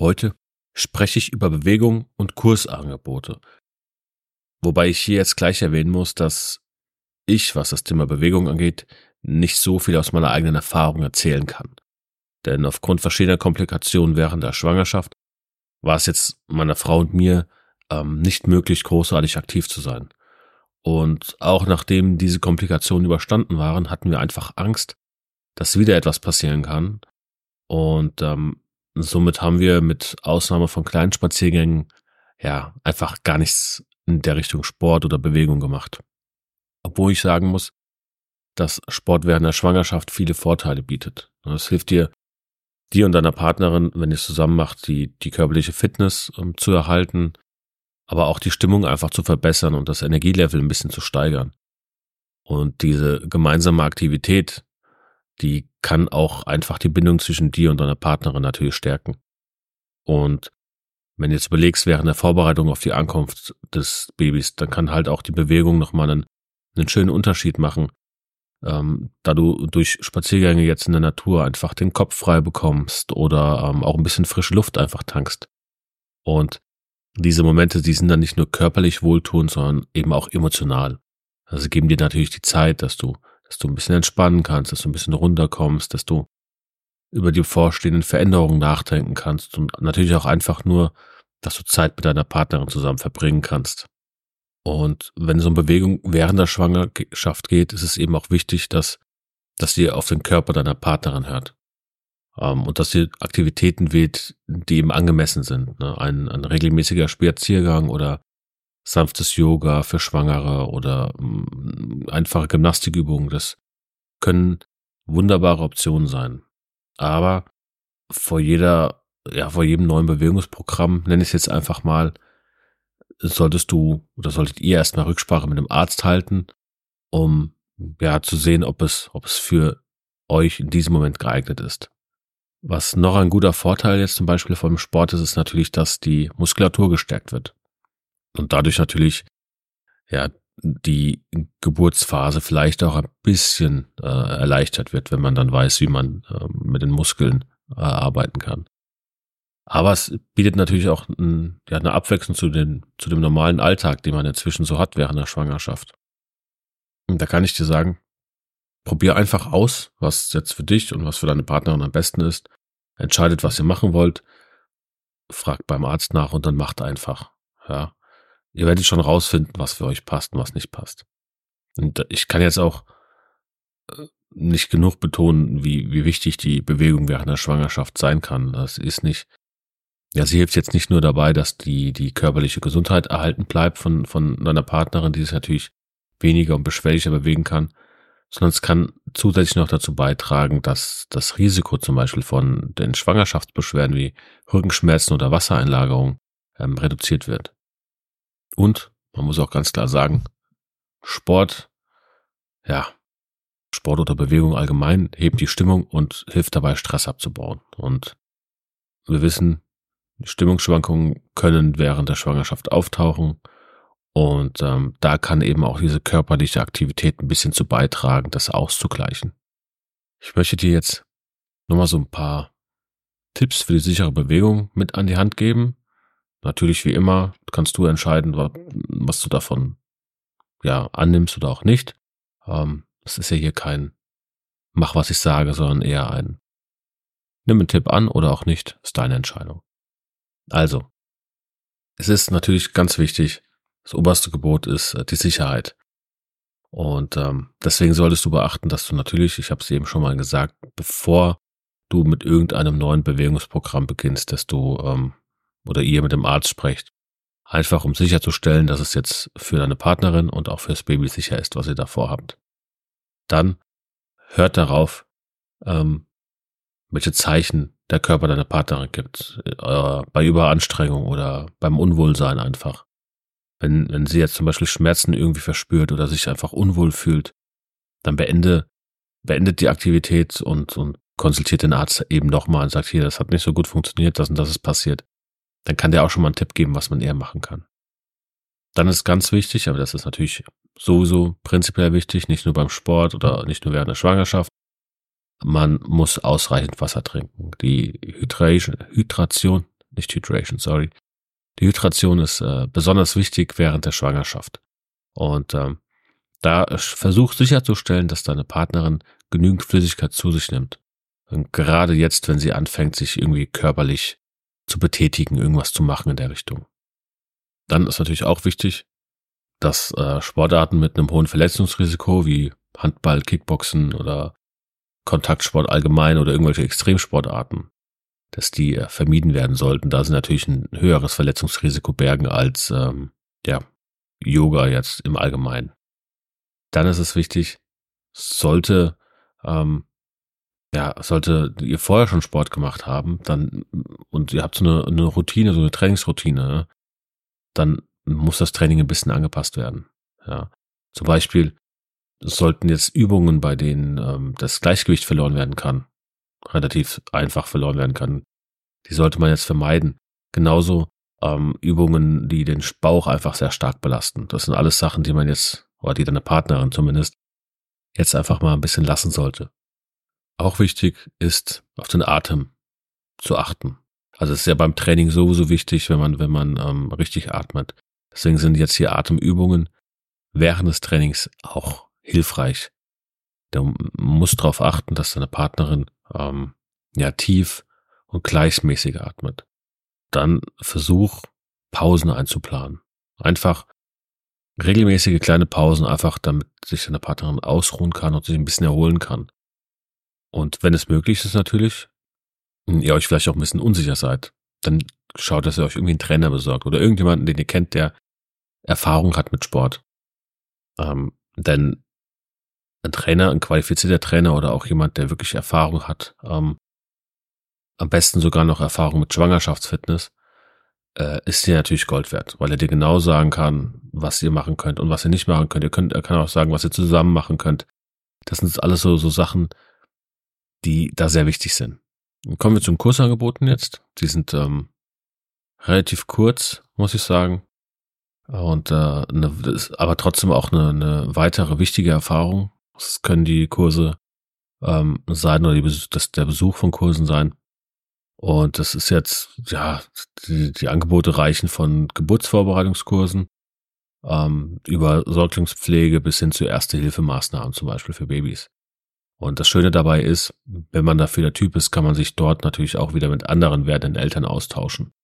Heute spreche ich über Bewegung und Kursangebote. Wobei ich hier jetzt gleich erwähnen muss, dass ich, was das Thema Bewegung angeht, nicht so viel aus meiner eigenen Erfahrung erzählen kann. Denn aufgrund verschiedener Komplikationen während der Schwangerschaft war es jetzt meiner Frau und mir ähm, nicht möglich, großartig aktiv zu sein. Und auch nachdem diese Komplikationen überstanden waren, hatten wir einfach Angst, dass wieder etwas passieren kann. Und ähm, Somit haben wir mit Ausnahme von kleinen Spaziergängen ja einfach gar nichts in der Richtung Sport oder Bewegung gemacht. Obwohl ich sagen muss, dass Sport während der Schwangerschaft viele Vorteile bietet. Es hilft dir, dir und deiner Partnerin, wenn ihr es zusammen macht, die, die körperliche Fitness um, zu erhalten, aber auch die Stimmung einfach zu verbessern und das Energielevel ein bisschen zu steigern. Und diese gemeinsame Aktivität, die kann auch einfach die Bindung zwischen dir und deiner Partnerin natürlich stärken. Und wenn du jetzt überlegst, während der Vorbereitung auf die Ankunft des Babys, dann kann halt auch die Bewegung nochmal einen, einen schönen Unterschied machen, ähm, da du durch Spaziergänge jetzt in der Natur einfach den Kopf frei bekommst oder ähm, auch ein bisschen frische Luft einfach tankst. Und diese Momente, die sind dann nicht nur körperlich wohltuend, sondern eben auch emotional. Also geben dir natürlich die Zeit, dass du dass du ein bisschen entspannen kannst, dass du ein bisschen runterkommst, dass du über die vorstehenden Veränderungen nachdenken kannst und natürlich auch einfach nur, dass du Zeit mit deiner Partnerin zusammen verbringen kannst. Und wenn so eine Bewegung während der Schwangerschaft geht, ist es eben auch wichtig, dass, dass sie auf den Körper deiner Partnerin hört. Ähm, und dass sie Aktivitäten wählt, die eben angemessen sind. Ne? Ein, ein regelmäßiger Spaziergang oder sanftes Yoga für Schwangere oder mm, einfache Gymnastikübungen. Das können wunderbare Optionen sein. Aber vor jeder, ja, vor jedem neuen Bewegungsprogramm, nenne ich es jetzt einfach mal, solltest du oder solltet ihr erstmal Rücksprache mit dem Arzt halten, um ja zu sehen, ob es, ob es für euch in diesem Moment geeignet ist. Was noch ein guter Vorteil jetzt zum Beispiel vom Sport ist, ist natürlich, dass die Muskulatur gestärkt wird und dadurch natürlich ja die Geburtsphase vielleicht auch ein bisschen äh, erleichtert wird, wenn man dann weiß, wie man äh, mit den Muskeln äh, arbeiten kann. Aber es bietet natürlich auch ein, ja, eine Abwechslung zu, den, zu dem normalen Alltag, den man inzwischen so hat während der Schwangerschaft. Und da kann ich dir sagen, probier einfach aus, was jetzt für dich und was für deine Partnerin am besten ist. Entscheidet, was ihr machen wollt. Fragt beim Arzt nach und dann macht einfach. Ja. Ihr werdet schon rausfinden, was für euch passt und was nicht passt. Und ich kann jetzt auch äh, nicht genug betonen, wie, wie wichtig die Bewegung während der Schwangerschaft sein kann. Das ist nicht, ja, sie hilft jetzt nicht nur dabei, dass die, die körperliche Gesundheit erhalten bleibt von, von deiner Partnerin, die sich natürlich weniger und beschwerlicher bewegen kann, sondern es kann zusätzlich noch dazu beitragen, dass das Risiko zum Beispiel von den Schwangerschaftsbeschwerden wie Rückenschmerzen oder Wassereinlagerung ähm, reduziert wird. Und man muss auch ganz klar sagen, Sport, ja, Sport oder Bewegung allgemein hebt die Stimmung und hilft dabei, Stress abzubauen. Und wir wissen, Stimmungsschwankungen können während der Schwangerschaft auftauchen. Und ähm, da kann eben auch diese körperliche Aktivität ein bisschen zu beitragen, das auszugleichen. Ich möchte dir jetzt nochmal so ein paar Tipps für die sichere Bewegung mit an die Hand geben, Natürlich wie immer kannst du entscheiden, was du davon ja annimmst oder auch nicht. Ähm, es ist ja hier kein mach was ich sage, sondern eher ein nimm einen Tipp an oder auch nicht, ist deine Entscheidung. Also, es ist natürlich ganz wichtig, das oberste Gebot ist äh, die Sicherheit. Und ähm, deswegen solltest du beachten, dass du natürlich, ich habe es eben schon mal gesagt, bevor du mit irgendeinem neuen Bewegungsprogramm beginnst, dass du ähm, oder ihr mit dem Arzt sprecht, einfach um sicherzustellen, dass es jetzt für deine Partnerin und auch fürs Baby sicher ist, was ihr da vorhabt. Dann hört darauf, ähm, welche Zeichen der Körper deiner Partnerin gibt, äh, bei Überanstrengung oder beim Unwohlsein einfach. Wenn, wenn sie jetzt zum Beispiel Schmerzen irgendwie verspürt oder sich einfach unwohl fühlt, dann beende, beendet die Aktivität und, und konsultiert den Arzt eben nochmal und sagt, hier, das hat nicht so gut funktioniert, das und das ist passiert. Dann kann der auch schon mal einen Tipp geben, was man eher machen kann. Dann ist ganz wichtig, aber das ist natürlich sowieso prinzipiell wichtig, nicht nur beim Sport oder nicht nur während der Schwangerschaft. Man muss ausreichend Wasser trinken. Die Hydration, Hydration, nicht Hydration, sorry, die Hydration ist äh, besonders wichtig während der Schwangerschaft. Und ähm, da versuch sicherzustellen, dass deine Partnerin genügend Flüssigkeit zu sich nimmt. Und gerade jetzt, wenn sie anfängt, sich irgendwie körperlich zu betätigen, irgendwas zu machen in der Richtung. Dann ist natürlich auch wichtig, dass äh, Sportarten mit einem hohen Verletzungsrisiko wie Handball, Kickboxen oder Kontaktsport allgemein oder irgendwelche Extremsportarten dass die äh, vermieden werden sollten, da sie natürlich ein höheres Verletzungsrisiko bergen als ähm, ja, Yoga jetzt im Allgemeinen. Dann ist es wichtig, sollte ähm, ja, sollte ihr vorher schon Sport gemacht haben, dann und ihr habt so eine, eine Routine, so eine Trainingsroutine, ne, dann muss das Training ein bisschen angepasst werden. Ja, zum Beispiel sollten jetzt Übungen, bei denen ähm, das Gleichgewicht verloren werden kann, relativ einfach verloren werden kann. Die sollte man jetzt vermeiden. Genauso ähm, Übungen, die den Bauch einfach sehr stark belasten. Das sind alles Sachen, die man jetzt, oder die deine Partnerin zumindest, jetzt einfach mal ein bisschen lassen sollte. Auch wichtig ist, auf den Atem zu achten. Also es ist ja beim Training sowieso wichtig, wenn man, wenn man ähm, richtig atmet. Deswegen sind jetzt hier Atemübungen während des Trainings auch hilfreich. Du musst darauf achten, dass deine Partnerin ähm, ja tief und gleichmäßig atmet. Dann versuch Pausen einzuplanen. Einfach regelmäßige kleine Pausen, einfach damit sich deine Partnerin ausruhen kann und sich ein bisschen erholen kann. Und wenn es möglich ist natürlich, ihr euch vielleicht auch ein bisschen unsicher seid, dann schaut, dass ihr euch irgendwie einen Trainer besorgt oder irgendjemanden, den ihr kennt, der Erfahrung hat mit Sport. Ähm, denn ein Trainer, ein qualifizierter Trainer oder auch jemand, der wirklich Erfahrung hat, ähm, am besten sogar noch Erfahrung mit Schwangerschaftsfitness, äh, ist dir natürlich Gold wert, weil er dir genau sagen kann, was ihr machen könnt und was ihr nicht machen könnt. Ihr könnt, er kann auch sagen, was ihr zusammen machen könnt. Das sind alles so, so Sachen, die da sehr wichtig sind. Kommen wir zum Kursangeboten jetzt. Die sind ähm, relativ kurz, muss ich sagen. Und äh, eine, aber trotzdem auch eine, eine weitere wichtige Erfahrung, das können die Kurse ähm, sein oder die, das, der Besuch von Kursen sein. Und das ist jetzt, ja, die, die Angebote reichen von Geburtsvorbereitungskursen ähm, über Säuglingspflege bis hin zu Erste-Hilfemaßnahmen, zum Beispiel für Babys. Und das Schöne dabei ist, wenn man dafür der Typ ist, kann man sich dort natürlich auch wieder mit anderen werdenden Eltern austauschen.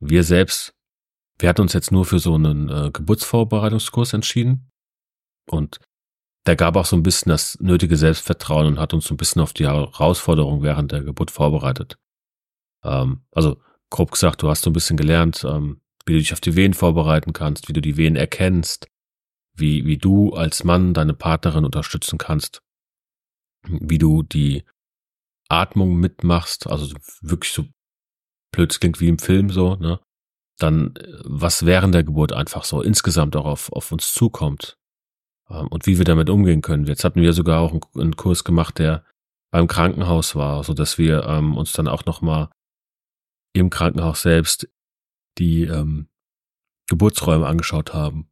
Wir selbst, wir hatten uns jetzt nur für so einen äh, Geburtsvorbereitungskurs entschieden. Und der gab auch so ein bisschen das nötige Selbstvertrauen und hat uns so ein bisschen auf die Herausforderung während der Geburt vorbereitet. Ähm, also grob gesagt, du hast so ein bisschen gelernt, ähm, wie du dich auf die Wehen vorbereiten kannst, wie du die Wehen erkennst, wie, wie du als Mann deine Partnerin unterstützen kannst, wie du die Atmung mitmachst, also wirklich so blöd klingt wie im Film so, ne? Dann, was während der Geburt einfach so insgesamt auch auf, auf uns zukommt, ähm, und wie wir damit umgehen können. Jetzt hatten wir sogar auch einen, Kurs gemacht, der beim Krankenhaus war, so dass wir ähm, uns dann auch noch mal im Krankenhaus selbst die ähm, Geburtsräume angeschaut haben.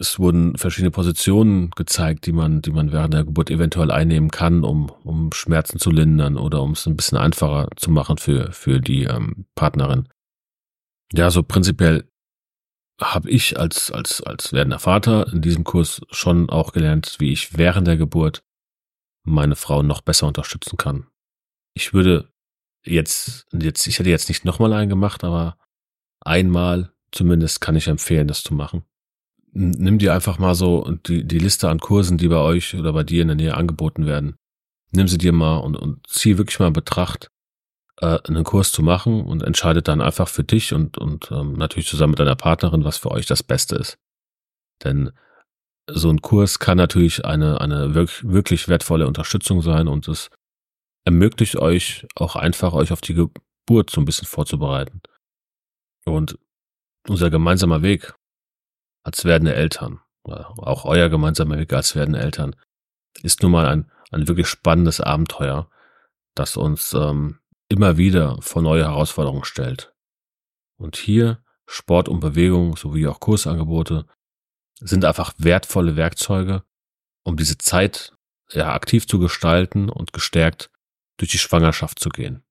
Es wurden verschiedene Positionen gezeigt, die man, die man während der Geburt eventuell einnehmen kann, um, um Schmerzen zu lindern oder um es ein bisschen einfacher zu machen für, für die ähm, Partnerin. Ja, so prinzipiell habe ich als, als, als werdender Vater in diesem Kurs schon auch gelernt, wie ich während der Geburt meine Frau noch besser unterstützen kann. Ich würde jetzt, jetzt, ich hätte jetzt nicht nochmal einen gemacht, aber einmal Zumindest kann ich empfehlen, das zu machen. Nimm dir einfach mal so die, die Liste an Kursen, die bei euch oder bei dir in der Nähe angeboten werden. Nimm sie dir mal und, und zieh wirklich mal in Betracht, äh, einen Kurs zu machen und entscheidet dann einfach für dich und, und ähm, natürlich zusammen mit deiner Partnerin, was für euch das Beste ist. Denn so ein Kurs kann natürlich eine, eine wirklich, wirklich wertvolle Unterstützung sein und es ermöglicht euch auch einfach, euch auf die Geburt so ein bisschen vorzubereiten. Und unser gemeinsamer Weg als werdende Eltern, auch euer gemeinsamer Weg als werdende Eltern, ist nun mal ein, ein wirklich spannendes Abenteuer, das uns ähm, immer wieder vor neue Herausforderungen stellt. Und hier Sport und Bewegung sowie auch Kursangebote sind einfach wertvolle Werkzeuge, um diese Zeit ja aktiv zu gestalten und gestärkt durch die Schwangerschaft zu gehen.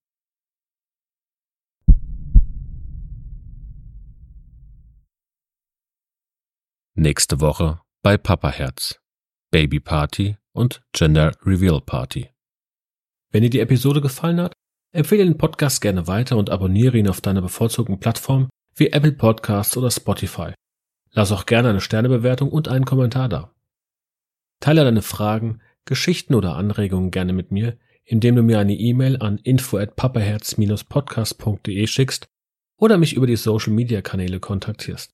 Nächste Woche bei Papa Herz, Baby Party und Gender Reveal Party. Wenn dir die Episode gefallen hat, empfehle den Podcast gerne weiter und abonniere ihn auf deiner bevorzugten Plattform wie Apple Podcasts oder Spotify. Lass auch gerne eine Sternebewertung und einen Kommentar da. Teile deine Fragen, Geschichten oder Anregungen gerne mit mir, indem du mir eine E-Mail an info at papaherz-podcast.de schickst oder mich über die Social Media Kanäle kontaktierst.